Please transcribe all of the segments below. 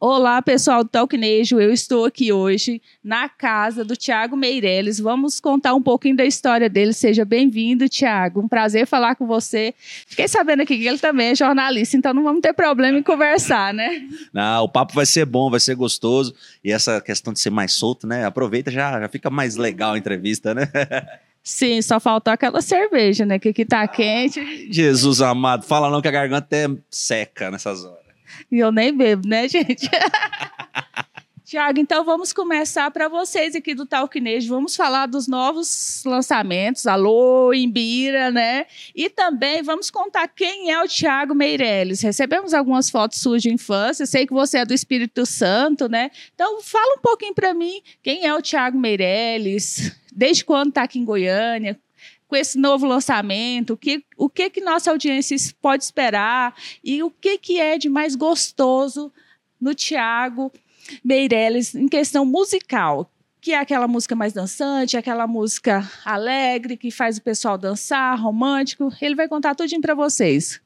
Olá, pessoal do Talknejo. Eu estou aqui hoje na casa do Tiago Meirelles. Vamos contar um pouquinho da história dele. Seja bem-vindo, Tiago. Um prazer falar com você. Fiquei sabendo aqui que ele também é jornalista, então não vamos ter problema em conversar, né? Não, o papo vai ser bom, vai ser gostoso. E essa questão de ser mais solto, né? Aproveita, já, já fica mais legal a entrevista, né? Sim, só faltou aquela cerveja, né? Que aqui tá quente. Jesus amado, fala não que a garganta é seca nessas horas. E eu nem bebo, né, gente? Tiago, então vamos começar para vocês aqui do Talquinejo. Vamos falar dos novos lançamentos, Alô, Imbira, né? E também vamos contar quem é o Tiago Meirelles. Recebemos algumas fotos suas de infância, sei que você é do Espírito Santo, né? Então fala um pouquinho para mim, quem é o Tiago Meirelles? Desde quando está aqui em Goiânia? Com esse novo lançamento, o que, o que que nossa audiência pode esperar e o que que é de mais gostoso no Tiago Meirelles em questão musical, que é aquela música mais dançante, aquela música alegre que faz o pessoal dançar, romântico. Ele vai contar tudinho para vocês.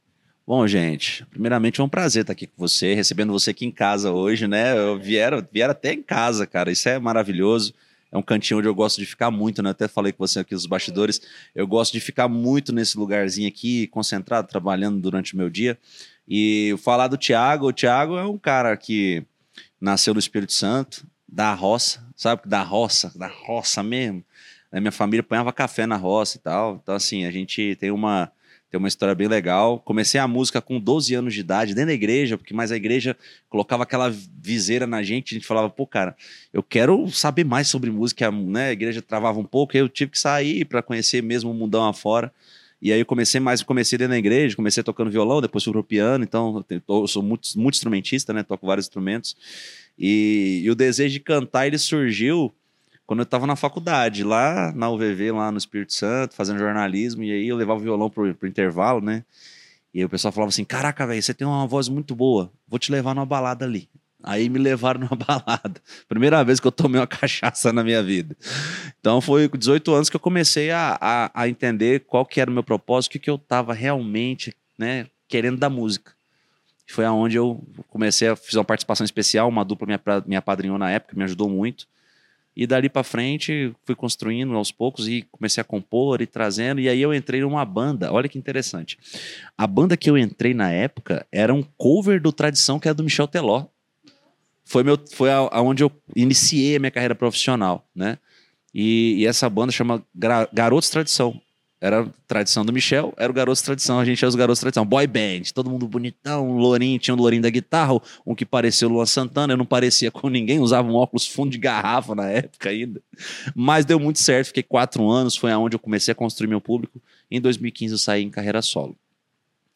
Bom, gente, primeiramente é um prazer estar aqui com você, recebendo você aqui em casa hoje, né? Eu vieram, vieram até em casa, cara. Isso é maravilhoso é um cantinho onde eu gosto de ficar muito, né? Até falei com você aqui nos bastidores. Eu gosto de ficar muito nesse lugarzinho aqui, concentrado, trabalhando durante o meu dia. E falar do Tiago, o Tiago é um cara que nasceu no Espírito Santo, da roça, sabe? Da roça, da roça mesmo. Minha família ponhava café na roça e tal. Então, assim, a gente tem uma tem uma história bem legal. Comecei a música com 12 anos de idade, dentro da igreja, porque mais a igreja colocava aquela viseira na gente, a gente falava, pô, cara, eu quero saber mais sobre música, né? A igreja travava um pouco, eu tive que sair para conhecer mesmo o mundão afora. E aí eu comecei mais, comecei dentro da igreja, comecei tocando violão, depois fui pro piano, então eu, sou muito, muito instrumentista, né? Toco vários instrumentos. E, e o desejo de cantar, ele surgiu quando eu estava na faculdade, lá na UVV, lá no Espírito Santo, fazendo jornalismo, e aí eu levava o violão pro, pro intervalo, né? E aí o pessoal falava assim: Caraca, velho, você tem uma voz muito boa, vou te levar numa balada ali. Aí me levaram numa balada. Primeira vez que eu tomei uma cachaça na minha vida. Então foi com 18 anos que eu comecei a, a, a entender qual que era o meu propósito, o que, que eu estava realmente né, querendo da música. Foi aonde eu comecei a fazer uma participação especial, uma dupla me, me apadrinhou na época, me ajudou muito. E dali para frente fui construindo aos poucos e comecei a compor e trazendo. E aí eu entrei numa banda. Olha que interessante. A banda que eu entrei na época era um cover do Tradição, que é do Michel Teló. Foi, meu, foi aonde eu iniciei a minha carreira profissional, né? E, e essa banda chama Garotos Tradição. Era tradição do Michel, era o garoto tradição, a gente era os garotos tradição. Boy band, todo mundo bonitão, um lourinho, tinha um lourinho da guitarra, um que parecia o Luan Santana, eu não parecia com ninguém, usava um óculos fundo de garrafa na época ainda. Mas deu muito certo, fiquei quatro anos, foi aonde eu comecei a construir meu público. Em 2015 eu saí em carreira solo.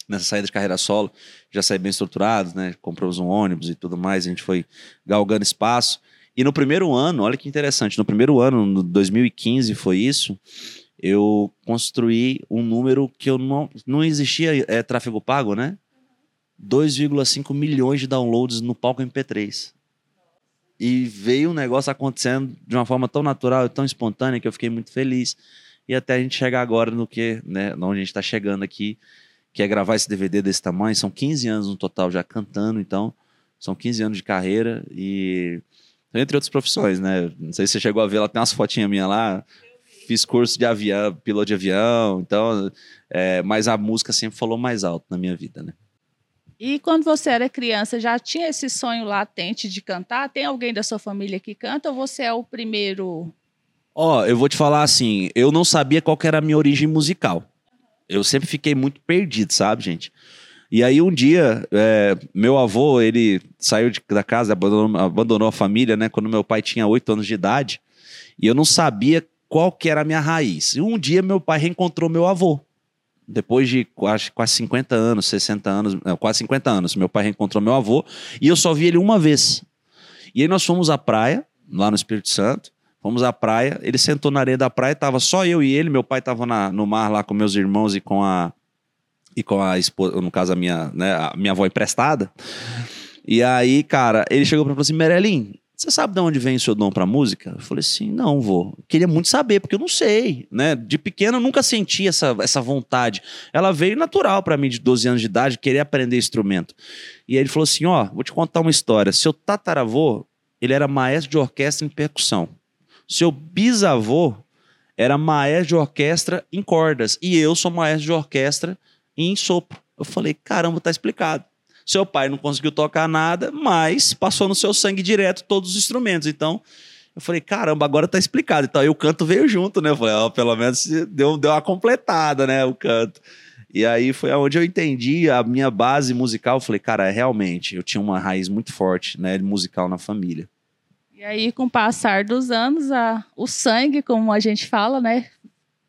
Nessa saída de carreira solo, já saí bem estruturado, né? Compramos um ônibus e tudo mais, a gente foi galgando espaço. E no primeiro ano, olha que interessante, no primeiro ano, no 2015 foi isso, eu construí um número que eu não, não existia é, tráfego pago, né? 2,5 milhões de downloads no palco MP3. E veio um negócio acontecendo de uma forma tão natural e tão espontânea que eu fiquei muito feliz. E até a gente chegar agora no que, né, onde a gente está chegando aqui, que é gravar esse DVD desse tamanho. São 15 anos no total já cantando, então são 15 anos de carreira e entre outras profissões, né? Não sei se você chegou a ver, lá tem umas fotinhas minhas lá, fiz curso de avião, piloto de avião, então, é, mas a música sempre falou mais alto na minha vida, né? E quando você era criança, já tinha esse sonho latente de cantar? Tem alguém da sua família que canta ou você é o primeiro? Ó, oh, eu vou te falar assim, eu não sabia qual era a minha origem musical. Eu sempre fiquei muito perdido, sabe, gente? E aí um dia, é, meu avô, ele saiu de, da casa, abandonou, abandonou a família, né? Quando meu pai tinha oito anos de idade. E eu não sabia qual que era a minha raiz. E um dia meu pai reencontrou meu avô. Depois de quase, quase 50 anos, 60 anos, não, quase 50 anos, meu pai reencontrou meu avô e eu só vi ele uma vez. E aí nós fomos à praia, lá no Espírito Santo, fomos à praia, ele sentou na areia da praia, tava só eu e ele, meu pai tava na, no mar lá com meus irmãos e com a e com a esposa, no caso a minha, né, a minha avó emprestada. E aí, cara, ele chegou para mim e falou assim: Merelim, Você sabe de onde vem o seu dom para música? Eu falei assim: não, vou. Queria muito saber, porque eu não sei, né? De pequeno eu nunca senti essa, essa vontade. Ela veio natural para mim, de 12 anos de idade, querer aprender instrumento. E aí ele falou assim: ó, vou te contar uma história. Seu tataravô, ele era maestro de orquestra em percussão. Seu bisavô era maestro de orquestra em cordas. E eu sou maestro de orquestra em sopro. Eu falei: caramba, tá explicado. Seu pai não conseguiu tocar nada, mas passou no seu sangue direto todos os instrumentos. Então, eu falei, caramba, agora tá explicado. Então, aí o canto veio junto, né? Eu falei, ó, pelo menos deu, deu uma completada, né? O canto. E aí foi onde eu entendi a minha base musical. Eu falei, cara, realmente, eu tinha uma raiz muito forte, né? Musical na família. E aí, com o passar dos anos, a, o sangue, como a gente fala, né?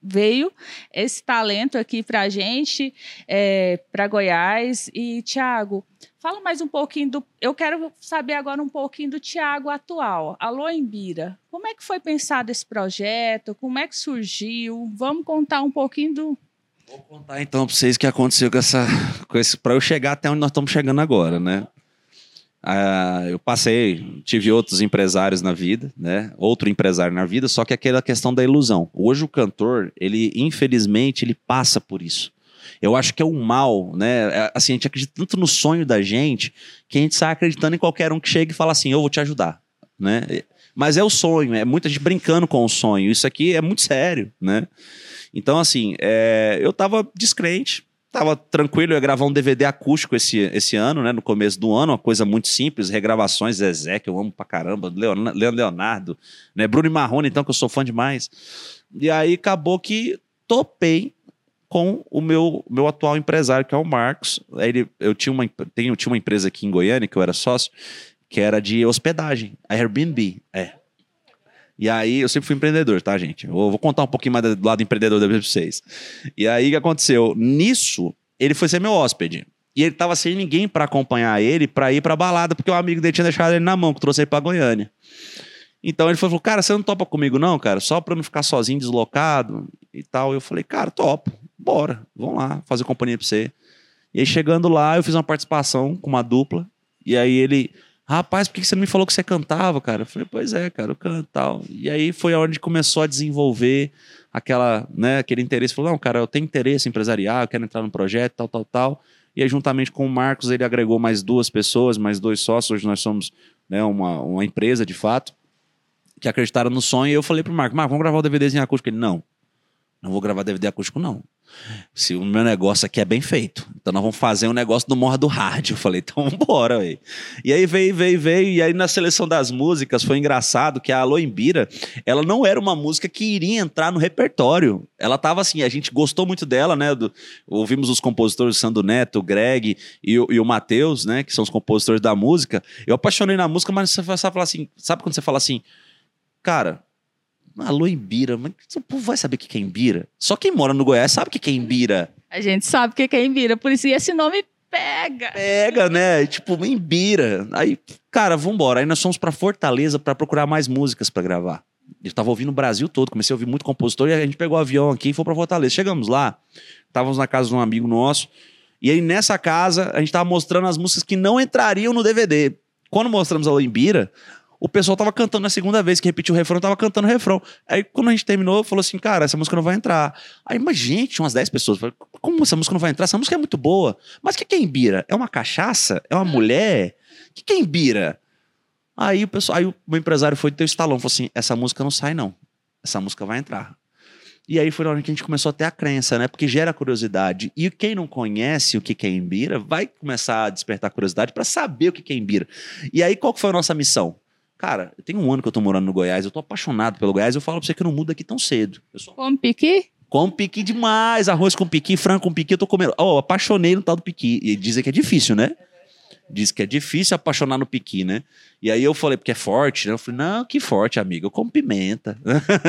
Veio esse talento aqui para a gente, é, para Goiás. E, Tiago, fala mais um pouquinho do. Eu quero saber agora um pouquinho do Tiago atual. Alô, Embira. Como é que foi pensado esse projeto? Como é que surgiu? Vamos contar um pouquinho do. Vou contar então para vocês o que aconteceu com essa. Com para eu chegar até onde nós estamos chegando agora, né? Uh, eu passei, tive outros empresários na vida, né? Outro empresário na vida, só que aquela questão da ilusão. Hoje o cantor, ele infelizmente, ele passa por isso. Eu acho que é o mal, né? É, assim, a gente acredita tanto no sonho da gente que a gente sai acreditando em qualquer um que chega e fala assim: eu vou te ajudar, né? Mas é o sonho, é muita gente brincando com o sonho. Isso aqui é muito sério, né? Então, assim, é, eu tava descrente, Tava tranquilo, eu ia gravar um DVD acústico esse, esse ano, né? No começo do ano, uma coisa muito simples, regravações, Zezé, que eu amo pra caramba, Leonardo, Leonardo né? Bruno e Marrone, então, que eu sou fã demais. E aí acabou que topei com o meu, meu atual empresário, que é o Marcos. Ele, eu tinha uma, tenho, tinha uma empresa aqui em Goiânia, que eu era sócio, que era de hospedagem, a Airbnb. É, e aí, eu sempre fui empreendedor, tá, gente? Eu vou contar um pouquinho mais do lado empreendedor depois pra vocês. E aí, o que aconteceu? Nisso, ele foi ser meu hóspede. E ele tava sem ninguém para acompanhar ele para ir pra balada, porque o amigo dele tinha deixado ele na mão, que trouxe ele pra Goiânia. Então ele falou: Cara, você não topa comigo, não, cara? Só pra não ficar sozinho, deslocado e tal. Eu falei: Cara, topo, bora, vamos lá, fazer companhia pra você. E aí, chegando lá, eu fiz uma participação com uma dupla. E aí ele Rapaz, por que você não me falou que você cantava, cara? Eu falei, pois é, cara, eu canto tal. E aí foi onde começou a desenvolver aquela, né, aquele interesse. Falou, não, cara, eu tenho interesse empresarial, eu quero entrar no projeto, tal, tal, tal. E aí, juntamente com o Marcos, ele agregou mais duas pessoas, mais dois sócios. Hoje nós somos né, uma, uma empresa, de fato, que acreditaram no sonho. E eu falei pro Marcos, Marcos, vamos gravar o DVDzinho acústico? Ele, não, não vou gravar DVD acústico, não se o meu negócio aqui é bem feito. Então nós vamos fazer um negócio do Morra do Rádio. Eu falei, então bora, velho. E aí veio, veio, veio. E aí na seleção das músicas foi engraçado que a Alô Imbira, ela não era uma música que iria entrar no repertório. Ela tava assim, a gente gostou muito dela, né? Do, ouvimos os compositores Sandro Neto, o Greg e o, e o Matheus, né? Que são os compositores da música. Eu apaixonei na música, mas você sabe falar assim, sabe quando você fala assim, cara, Alô, Imbira. Mas o povo vai saber o que é Imbira? Só quem mora no Goiás sabe o que é Imbira. A gente sabe o que é Imbira, por isso esse nome pega. Pega, né? Tipo, Imbira. Aí, cara, vambora. Aí nós fomos para Fortaleza para procurar mais músicas para gravar. Eu tava ouvindo o Brasil todo, comecei a ouvir muito compositor e a gente pegou o avião aqui e foi para Fortaleza. Chegamos lá, estávamos na casa de um amigo nosso. E aí nessa casa a gente tava mostrando as músicas que não entrariam no DVD. Quando mostramos a Imbira, o pessoal tava cantando na segunda vez que repetiu o refrão, tava cantando o refrão. Aí quando a gente terminou, falou assim, cara, essa música não vai entrar. Aí, mas gente, umas 10 pessoas, como essa música não vai entrar? Essa música é muito boa. Mas o que é Embira? É uma cachaça? É uma mulher? O que é Embira? Aí o pessoal, aí o meu empresário foi ter o estalão, falou assim, essa música não sai não. Essa música vai entrar. E aí foi na hora que a gente começou a ter a crença, né? Porque gera curiosidade. E quem não conhece o que é Embira vai começar a despertar curiosidade para saber o que é Embira. E aí qual que foi a nossa missão? Cara, tem um ano que eu tô morando no Goiás, eu tô apaixonado pelo Goiás, eu falo pra você que eu não mudo aqui tão cedo. Eu sou... Come piqui? Como piqui demais, arroz com piqui, frango com piqui, eu tô comendo. Ó, oh, apaixonei no tal do piqui. E dizem que é difícil, né? Diz que é difícil apaixonar no piqui, né? E aí eu falei, porque é forte, né? Eu falei, não, que forte, amigo, eu como pimenta.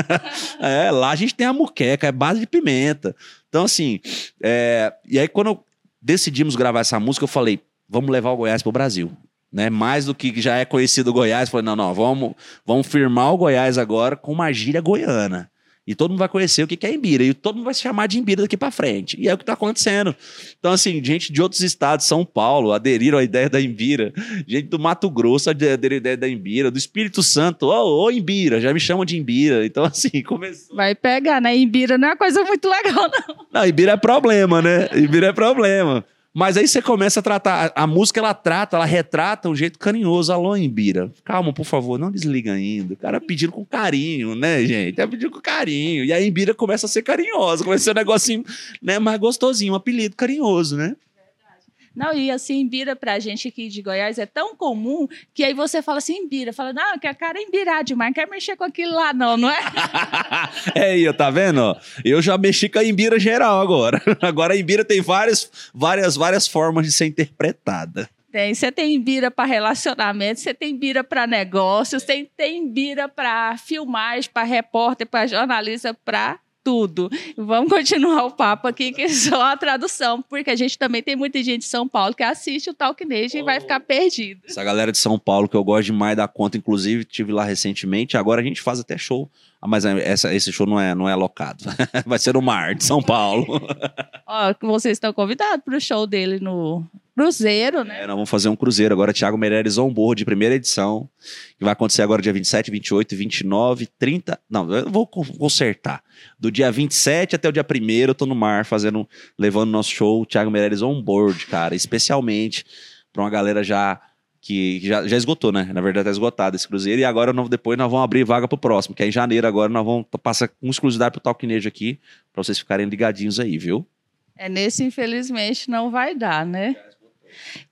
é, lá a gente tem a muqueca, é base de pimenta. Então, assim, é... e aí quando decidimos gravar essa música, eu falei, vamos levar o Goiás pro Brasil né? Mais do que já é conhecido o Goiás, falei, não, não, vamos, vamos firmar o Goiás agora com uma gíria goiana. E todo mundo vai conhecer o que é Imbira. E todo mundo vai se chamar de Imbira daqui para frente. E é o que está acontecendo. Então, assim, gente de outros estados, São Paulo, aderiram à ideia da Imbira. Gente do Mato Grosso aderiram à ideia da Imbira. Do Espírito Santo, ô, oh, oh, Imbira, já me chamam de Imbira. Então, assim, começou. Vai pegar, né? Imbira não é uma coisa muito legal, não. Não, Imbira é problema, né? Imbira é problema. Mas aí você começa a tratar. A, música ela trata, ela retrata um jeito carinhoso. Alô, Embira. Calma, por favor, não desliga ainda. O cara pedindo com carinho, né, gente? É pedindo com carinho. E a Embira começa a ser carinhosa, começa a ser um negocinho né, mais gostosinho, um apelido carinhoso, né? Não, e assim, Imbira pra gente aqui de Goiás é tão comum que aí você fala assim, Imbira, fala, não, que a cara é Imbirá demais, não quer mexer com aquilo lá não, não é? é aí, tá vendo? Eu já mexi com a Imbira geral agora. Agora a Imbira tem várias, várias, várias formas de ser interpretada. Tem, você tem bira para relacionamento, você tem bira para negócios, tem, tem bira para filmagem, para repórter, para jornalista, para tudo. Vamos continuar o papo aqui, que é só a tradução, porque a gente também tem muita gente de São Paulo que assiste o Talk Nation oh. e vai ficar perdido. Essa galera de São Paulo que eu gosto demais da conta, inclusive tive lá recentemente, agora a gente faz até show. Ah, mas essa, esse show não é, não é alocado. vai ser no Mar de São Paulo. Ó, vocês estão convidados para o show dele no, Cruzeiro, né? É, nós vamos fazer um cruzeiro agora, Thiago Meireles on board, primeira edição, que vai acontecer agora dia 27, 28, 29, 30. Não, eu vou consertar. Do dia 27 até o dia 1 eu tô no mar fazendo, levando nosso show, Thiago Meireles on board, cara, especialmente para uma galera já que já, já esgotou, né? Na verdade, tá esgotado esse cruzeiro. E agora, nós, depois, nós vamos abrir vaga pro próximo, que é em janeiro. Agora, nós vamos passar com exclusividade pro Talkinejo aqui, para vocês ficarem ligadinhos aí, viu? É, nesse, infelizmente, não vai dar, né?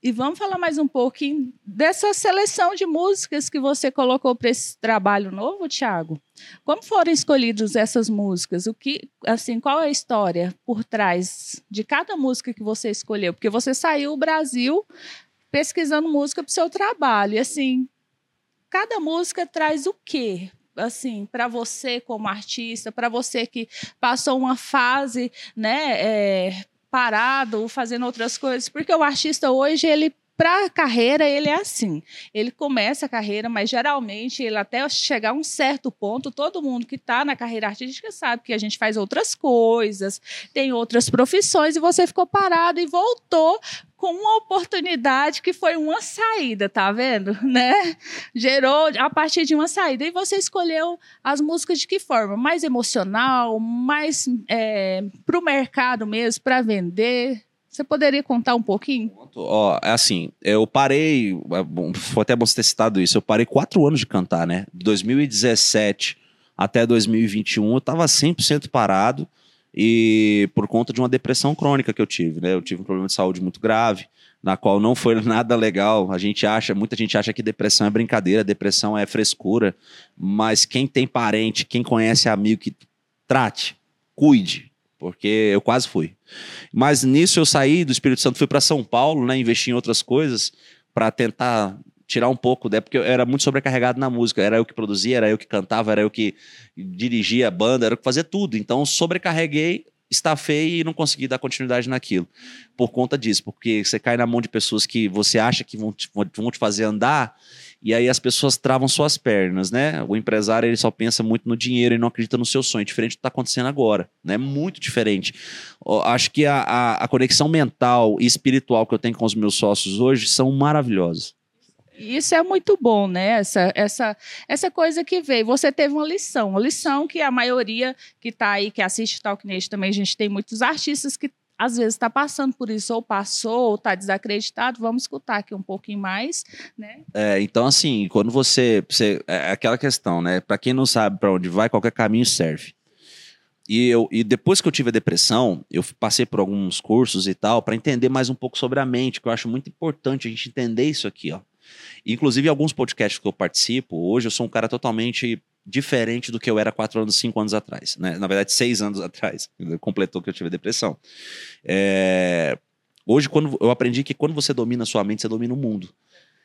E vamos falar mais um pouquinho dessa seleção de músicas que você colocou para esse trabalho novo, Tiago. Como foram escolhidas essas músicas? O que, assim, qual é a história por trás de cada música que você escolheu? Porque você saiu do Brasil pesquisando música para o seu trabalho. E assim, cada música traz o quê? assim, para você como artista, para você que passou uma fase, né, é, parado, fazendo outras coisas, porque o artista hoje ele para a carreira ele é assim. Ele começa a carreira, mas geralmente ele até chegar a um certo ponto, todo mundo que está na carreira artística sabe que a gente faz outras coisas, tem outras profissões e você ficou parado e voltou com uma oportunidade que foi uma saída, tá vendo? Né? Gerou a partir de uma saída. E você escolheu as músicas de que forma? Mais emocional, mais é, para o mercado mesmo, para vender? Você poderia contar um pouquinho? Ó, é assim, eu parei, é foi até bom você ter citado isso, eu parei quatro anos de cantar, né? De 2017 até 2021 eu estava 100% parado e por conta de uma depressão crônica que eu tive, né? Eu tive um problema de saúde muito grave, na qual não foi nada legal. A gente acha, muita gente acha que depressão é brincadeira, depressão é frescura, mas quem tem parente, quem conhece amigo que trate, cuide, porque eu quase fui. Mas nisso eu saí do Espírito Santo, fui para São Paulo, né, investi em outras coisas para tentar tirar um pouco, né, porque eu era muito sobrecarregado na música, era eu que produzia, era eu que cantava, era eu que dirigia a banda, era eu que fazia tudo. Então sobrecarreguei, estafei e não consegui dar continuidade naquilo. Por conta disso, porque você cai na mão de pessoas que você acha que vão te, vão te fazer andar e aí as pessoas travam suas pernas, né? O empresário ele só pensa muito no dinheiro e não acredita no seu sonho, diferente do que está acontecendo agora, né? Muito diferente. acho que a, a, a conexão mental e espiritual que eu tenho com os meus sócios hoje são maravilhosas. Isso é muito bom, né? Essa, essa, essa coisa que veio. Você teve uma lição, uma lição que a maioria que está aí, que assiste Talk Nation também, a gente tem muitos artistas que às vezes está passando por isso, ou passou, ou está desacreditado, vamos escutar aqui um pouquinho mais, né? É, então, assim, quando você, você é aquela questão, né? Para quem não sabe para onde vai, qualquer caminho serve. E, eu, e depois que eu tive a depressão, eu passei por alguns cursos e tal, para entender mais um pouco sobre a mente, que eu acho muito importante a gente entender isso aqui, ó. Inclusive, alguns podcasts que eu participo, hoje eu sou um cara totalmente diferente do que eu era quatro anos, cinco anos atrás. Né? Na verdade, seis anos atrás. Completou que eu tive depressão. É... Hoje, quando eu aprendi que quando você domina a sua mente, você domina o mundo.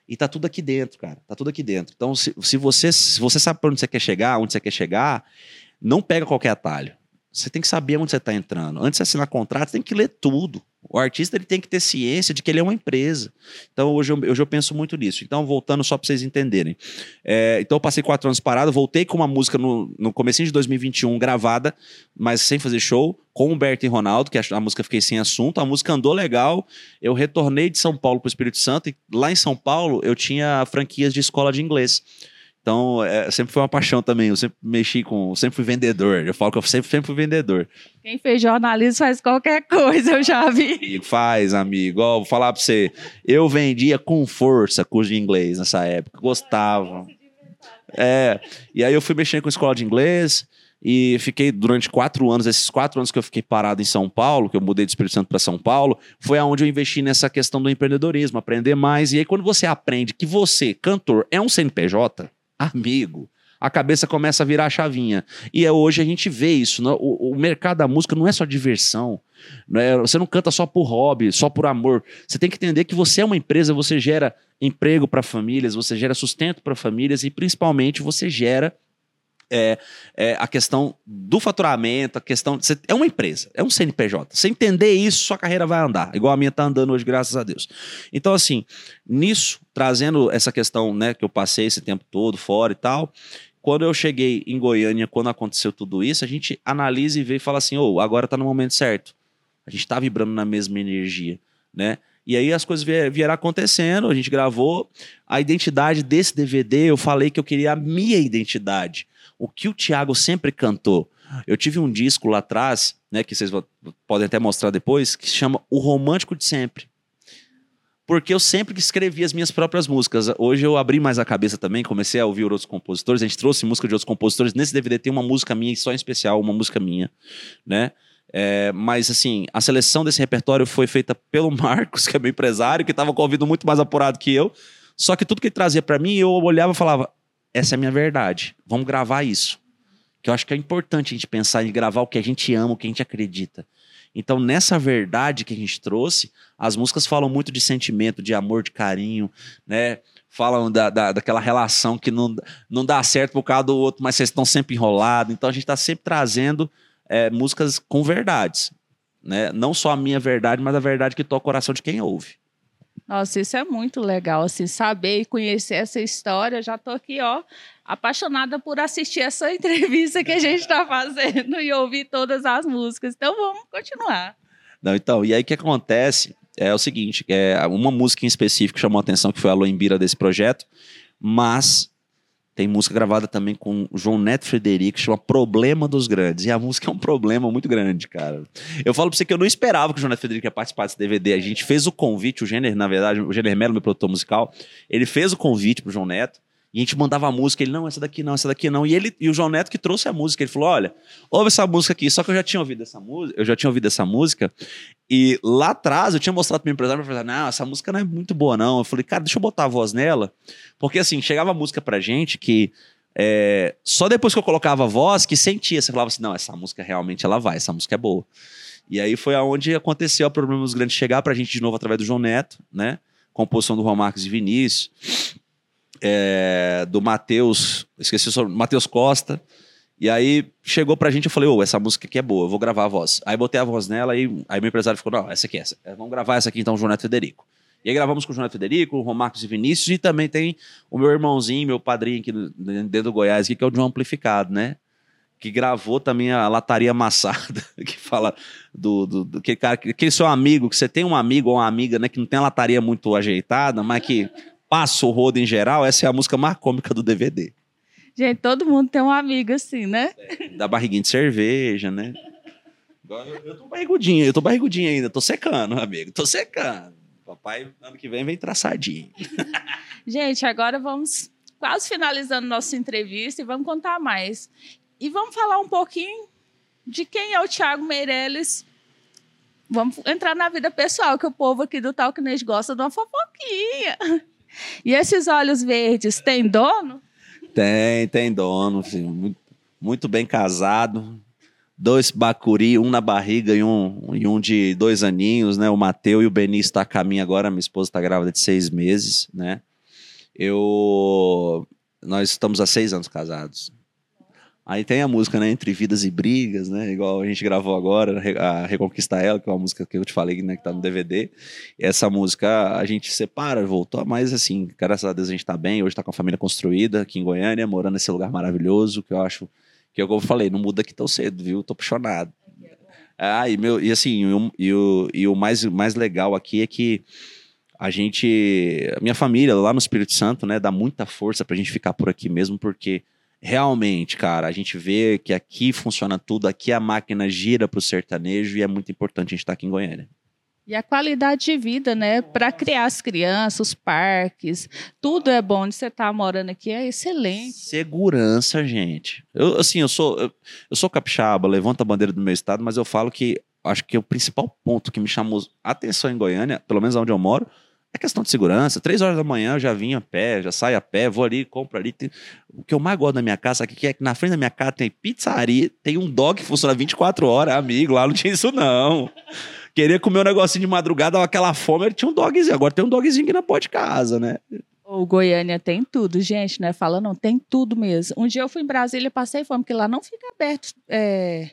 E tá tudo aqui dentro, cara. Tá tudo aqui dentro. Então, se, se você, se você sabe para onde você quer chegar, onde você quer chegar, não pega qualquer atalho. Você tem que saber onde você está entrando. Antes de assinar contrato, você tem que ler tudo. O artista ele tem que ter ciência de que ele é uma empresa. Então, hoje eu, hoje eu penso muito nisso. Então, voltando só para vocês entenderem. É, então, eu passei quatro anos parado, voltei com uma música no, no começo de 2021, gravada, mas sem fazer show, com Humberto e Ronaldo, que a, a música Fiquei Sem Assunto. A música andou legal. Eu retornei de São Paulo para o Espírito Santo e lá em São Paulo eu tinha franquias de escola de inglês. Então, é, sempre foi uma paixão também. Eu sempre mexi com. Sempre fui vendedor. Eu falo que eu sempre, sempre fui vendedor. Quem fez jornalismo faz qualquer coisa, eu já vi. Faz, amigo. Ó, vou falar pra você. Eu vendia com força curso de inglês nessa época. Gostava. É. E aí eu fui mexendo com escola de inglês. E fiquei durante quatro anos, esses quatro anos que eu fiquei parado em São Paulo, que eu mudei do Espírito Santo para São Paulo, foi aonde eu investi nessa questão do empreendedorismo, aprender mais. E aí, quando você aprende que você, cantor, é um CNPJ, amigo, a cabeça começa a virar a chavinha. E é hoje a gente vê isso. Né? O, o, mercado da música não é só diversão. Não é, você não canta só por hobby, só por amor. Você tem que entender que você é uma empresa, você gera emprego para famílias, você gera sustento para famílias e principalmente você gera é, é, a questão do faturamento, a questão. Você, é uma empresa, é um CNPJ. Você entender isso, sua carreira vai andar, igual a minha está andando hoje, graças a Deus. Então, assim, nisso, trazendo essa questão né, que eu passei esse tempo todo fora e tal. Quando eu cheguei em Goiânia, quando aconteceu tudo isso, a gente analisa e vê e fala assim: oh, agora está no momento certo. A gente está vibrando na mesma energia, né? E aí as coisas vieram acontecendo, a gente gravou. A identidade desse DVD, eu falei que eu queria a minha identidade o que o Tiago sempre cantou. Eu tive um disco lá atrás, né, que vocês podem até mostrar depois, que se chama O Romântico de Sempre. Porque eu sempre escrevi as minhas próprias músicas. Hoje eu abri mais a cabeça também, comecei a ouvir outros compositores. A gente trouxe música de outros compositores. Nesse DVD tem uma música minha, só em especial, uma música minha, né? É, mas assim, a seleção desse repertório foi feita pelo Marcos, que é meu empresário, que estava com o ouvido muito mais apurado que eu. Só que tudo que ele trazia para mim, eu olhava e falava: essa é a minha verdade. Vamos gravar isso. Que eu acho que é importante a gente pensar em gravar o que a gente ama, o que a gente acredita. Então, nessa verdade que a gente trouxe, as músicas falam muito de sentimento, de amor, de carinho, né? Falam da, da, daquela relação que não, não dá certo por causa do outro, mas vocês estão sempre enrolados. Então, a gente está sempre trazendo é, músicas com verdades. Né? Não só a minha verdade, mas a verdade que toca o coração de quem ouve. Nossa, isso é muito legal, assim, saber e conhecer essa história. Já tô aqui, ó, apaixonada por assistir essa entrevista que a gente está fazendo e ouvir todas as músicas. Então vamos continuar. Não, então, e aí o que acontece é o seguinte, é uma música em específico chamou a atenção que foi a Loimbira desse projeto, mas tem música gravada também com o João Neto Frederico, chama Problema dos Grandes. E a música é um problema muito grande, cara. Eu falo pra você que eu não esperava que o João Neto Frederico ia participar desse DVD. A gente fez o convite, o Jenner, na verdade, o Jenner Melo, meu produtor musical, ele fez o convite pro João Neto. E a gente mandava a música, ele, não, essa daqui não, essa daqui não. E ele e o João Neto que trouxe a música, ele falou: olha, ouve essa música aqui. Só que eu já tinha ouvido essa música, eu já tinha ouvido essa música. E lá atrás eu tinha mostrado pro meu empresário, ele falou: não, essa música não é muito boa, não. Eu falei, cara, deixa eu botar a voz nela. Porque assim, chegava a música pra gente que. É, só depois que eu colocava a voz que sentia, você falava assim: não, essa música realmente ela vai, essa música é boa. E aí foi aonde aconteceu o problema dos grandes chegar pra gente de novo através do João Neto, né? Composição do Juan Marcos e Vinícius é, do Matheus, esqueci o nome, Matheus Costa. E aí chegou pra gente, eu falei, ô, oh, essa música aqui é boa, eu vou gravar a voz. Aí botei a voz nela e aí meu empresário ficou, não, essa aqui é essa. É, vamos gravar essa aqui então, João Neto Federico. E aí gravamos com o João Neto Federico, o Romarcos e Vinícius, e também tem o meu irmãozinho, meu padrinho aqui dentro do Goiás, aqui, que é o João Amplificado, né? Que gravou também a Lataria Amassada, que fala do, do, do que cara, aquele seu amigo, que você tem um amigo ou uma amiga, né, que não tem a lataria muito ajeitada, mas que passa o rodo em geral, essa é a música mais cômica do DVD. Gente, todo mundo tem um amigo assim, né? É, da barriguinha de cerveja, né? Eu, eu tô barrigudinho, eu tô barrigudinho ainda, tô secando, amigo, tô secando. Papai, ano que vem, vem traçadinho. Gente, agora vamos quase finalizando nossa entrevista e vamos contar mais. E vamos falar um pouquinho de quem é o Thiago Meirelles. Vamos entrar na vida pessoal, que o povo aqui do Talknês gosta de uma fofoquinha. E esses olhos verdes têm dono? Tem, tem dono, filho. Muito, bem casado. Dois bacuri, um na barriga e um, e um de dois aninhos, né? O Mateu e o Benício estão tá a caminho agora. Minha esposa está grávida de seis meses, né? Eu... Nós estamos há seis anos casados. Aí tem a música, né, Entre Vidas e Brigas, né, igual a gente gravou agora, a Reconquista Ela, que é uma música que eu te falei, né, que tá no DVD. Essa música a gente separa, voltou, mas assim, graças a Deus a gente tá bem, hoje tá com a família construída aqui em Goiânia, morando nesse lugar maravilhoso, que eu acho, que eu, como eu falei, não muda aqui tão cedo, viu, tô apaixonado. Ah, e, meu, e assim, o, e o, e o mais, mais legal aqui é que a gente, a minha família lá no Espírito Santo, né, dá muita força pra gente ficar por aqui mesmo, porque realmente, cara, a gente vê que aqui funciona tudo, aqui a máquina gira pro sertanejo e é muito importante a gente estar tá aqui em Goiânia. E a qualidade de vida, né? Para criar as crianças, os parques, tudo é bom. Onde você está morando aqui é excelente. Segurança, gente. Eu, assim, eu sou, eu, eu sou capixaba, levanto a bandeira do meu estado, mas eu falo que acho que o principal ponto que me chamou atenção em Goiânia, pelo menos onde eu moro, é questão de segurança. Três horas da manhã eu já vim a pé, já saio a pé, vou ali, compro ali. Tem... O que eu mais gosto da minha casa aqui é que na frente da minha casa tem pizzaria, tem um dog que funciona 24 horas, amigo. Lá não tinha isso, não. Queria comer um negocinho de madrugada, aquela fome, ele tinha um dogzinho. Agora tem um dogzinho aqui na porta de casa, né? O Goiânia tem tudo, gente, não é falando, não, tem tudo mesmo. Um dia eu fui em Brasília, passei fome, porque lá não fica aberto, é,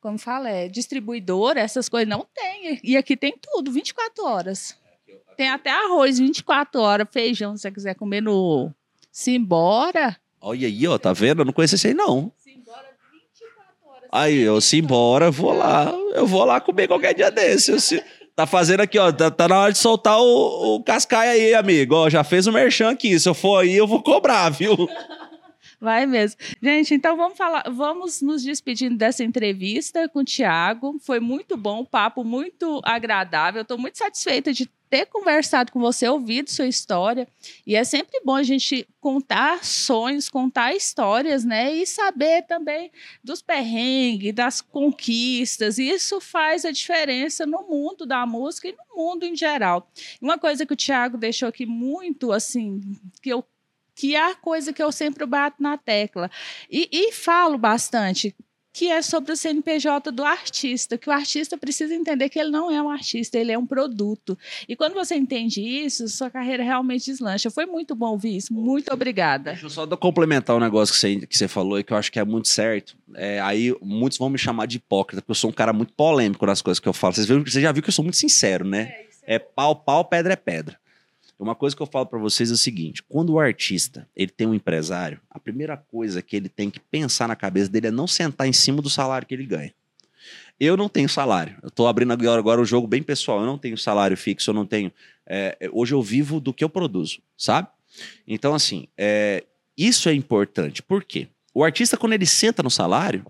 como fala, é distribuidor, essas coisas, não tem. E aqui tem tudo, 24 horas. Tem até arroz 24 horas, feijão, se você quiser comer no Simbora. Olha aí, ó, tá vendo? Eu não conheço esse aí, não. Simbora 24 horas. Aí, eu Simbora, eu vou lá. Eu vou lá comer qualquer dia desse. Eu, se... Tá fazendo aqui, ó. Tá, tá, na hora de soltar o, o cascaia aí, amigo. Ó, já fez o merchan aqui. Se eu for aí, eu vou cobrar, viu? Vai mesmo. Gente, então vamos falar, vamos nos despedindo dessa entrevista com o Tiago. Foi muito bom, papo muito agradável. Estou muito satisfeita de ter conversado com você, ouvido sua história. E é sempre bom a gente contar sonhos, contar histórias, né? E saber também dos perrengues, das conquistas. Isso faz a diferença no mundo da música e no mundo em geral. Uma coisa que o Tiago deixou aqui muito, assim, que eu que é a coisa que eu sempre bato na tecla. E, e falo bastante, que é sobre o CNPJ do artista, que o artista precisa entender que ele não é um artista, ele é um produto. E quando você entende isso, sua carreira realmente deslancha. Foi muito bom ouvir isso. Muito obrigada. Deixa eu só complementar um negócio que você, que você falou e que eu acho que é muito certo. É, aí muitos vão me chamar de hipócrita, porque eu sou um cara muito polêmico nas coisas que eu falo. Vocês, viram, você já viu que eu sou muito sincero, né? É, é, é pau, pau, pedra é pedra. Uma coisa que eu falo para vocês é o seguinte: quando o artista ele tem um empresário, a primeira coisa que ele tem que pensar na cabeça dele é não sentar em cima do salário que ele ganha. Eu não tenho salário. Eu estou abrindo agora, agora o jogo bem pessoal. Eu não tenho salário fixo, eu não tenho. É, hoje eu vivo do que eu produzo, sabe? Então, assim, é, isso é importante. Por quê? O artista, quando ele senta no salário,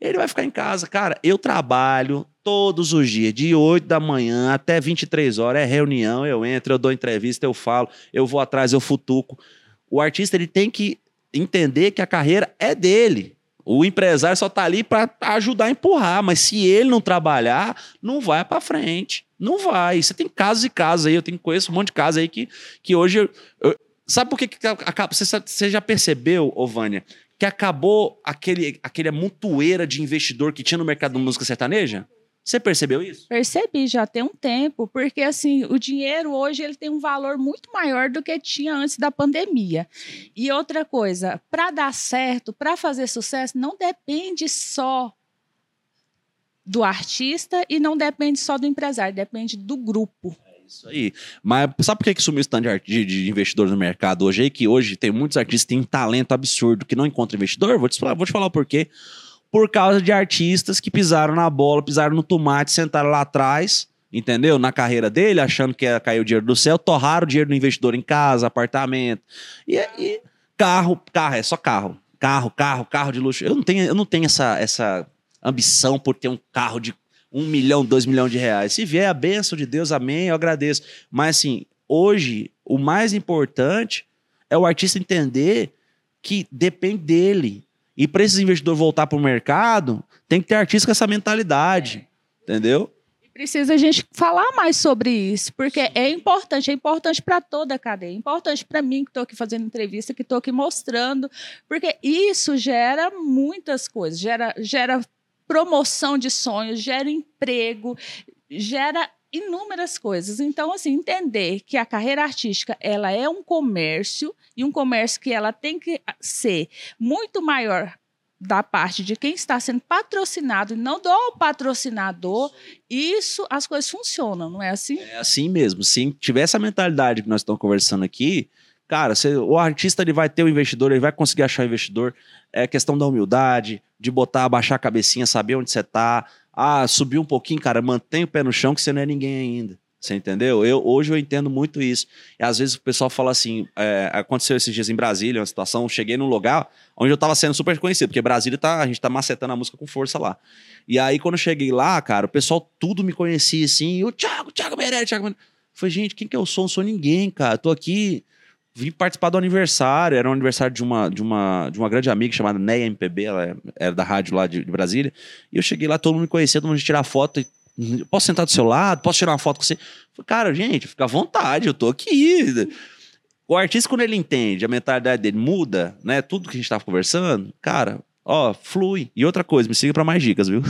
ele vai ficar em casa. Cara, eu trabalho, todos os dias, de 8 da manhã até 23 horas, é reunião, eu entro, eu dou entrevista, eu falo, eu vou atrás, eu futuco. O artista ele tem que entender que a carreira é dele. O empresário só tá ali para ajudar a empurrar, mas se ele não trabalhar, não vai para frente. Não vai. Você tem casos e casos aí, eu tenho conheço um monte de casos aí que, que hoje eu, eu, sabe por que, que acaba? Você, você já percebeu, Ovânia, que acabou aquele aquele amontoeira de investidor que tinha no mercado da música sertaneja? Você percebeu isso? Percebi já tem um tempo, porque assim, o dinheiro hoje ele tem um valor muito maior do que tinha antes da pandemia. E outra coisa, para dar certo, para fazer sucesso, não depende só do artista e não depende só do empresário, depende do grupo. Isso aí. Mas sabe por que, que sumiu o stand de, de investidores no mercado hoje aí? Que hoje tem muitos artistas que têm um talento absurdo que não encontram investidor? Vou te falar, vou te falar o porquê por causa de artistas que pisaram na bola, pisaram no tomate, sentaram lá atrás, entendeu? Na carreira dele, achando que ia cair o dinheiro do céu, torraram o dinheiro do investidor em casa, apartamento. E, e carro, carro, é só carro. Carro, carro, carro de luxo. Eu não tenho, eu não tenho essa, essa ambição por ter um carro de um milhão, dois milhões de reais. Se vier a bênção de Deus, amém, eu agradeço. Mas assim, hoje, o mais importante é o artista entender que depende dele. E para esses investidores voltar para o mercado, tem que ter artista com essa mentalidade. Entendeu? precisa a gente falar mais sobre isso, porque é importante, é importante para toda a cadeia, é importante para mim que estou aqui fazendo entrevista, que estou aqui mostrando, porque isso gera muitas coisas, gera, gera promoção de sonhos, gera emprego, gera inúmeras coisas. Então, assim, entender que a carreira artística ela é um comércio e um comércio que ela tem que ser muito maior da parte de quem está sendo patrocinado e não do patrocinador, isso as coisas funcionam, não é assim? É assim mesmo. Se tiver essa mentalidade que nós estamos conversando aqui, cara, você, o artista ele vai ter o investidor, ele vai conseguir achar o investidor. É questão da humildade, de botar, abaixar a cabecinha, saber onde você está. Ah, subir um pouquinho, cara, mantém o pé no chão que você não é ninguém ainda. Você entendeu? Eu, hoje eu entendo muito isso. E às vezes o pessoal fala assim: é, aconteceu esses dias em Brasília, uma situação, cheguei num lugar onde eu tava sendo super conhecido, porque Brasília tá, a gente tá macetando a música com força lá. E aí, quando eu cheguei lá, cara, o pessoal tudo me conhecia assim, o Thiago, Thiago Meirelles, Thiago Meirelles. Falei, gente, quem que eu sou? Não sou ninguém, cara. Tô aqui, vim participar do aniversário, era um aniversário de uma, de uma, de uma grande amiga chamada Neia MPB, ela é, era da rádio lá de, de Brasília. E eu cheguei lá, todo mundo me conhecia, todo mundo tirar foto e Posso sentar do seu lado? Posso tirar uma foto com você? Cara, gente, fica à vontade, eu tô aqui. O artista, quando ele entende, a mentalidade dele muda, né? Tudo que a gente tava conversando, cara, ó, flui. E outra coisa, me siga para mais dicas, viu?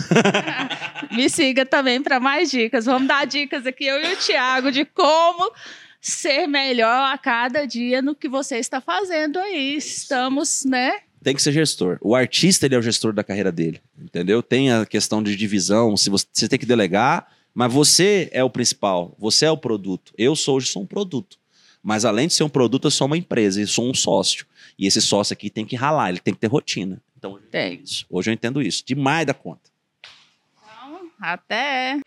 me siga também para mais dicas. Vamos dar dicas aqui, eu e o Thiago, de como ser melhor a cada dia no que você está fazendo aí. Estamos, né? tem que ser gestor. O artista ele é o gestor da carreira dele, entendeu? Tem a questão de divisão, se você, você tem que delegar, mas você é o principal, você é o produto. Eu sou hoje sou um produto. Mas além de ser um produto, eu sou uma empresa, eu sou um sócio. E esse sócio aqui tem que ralar, ele tem que ter rotina. Então, tem. Hoje eu entendo isso. Demais da conta. Então, até.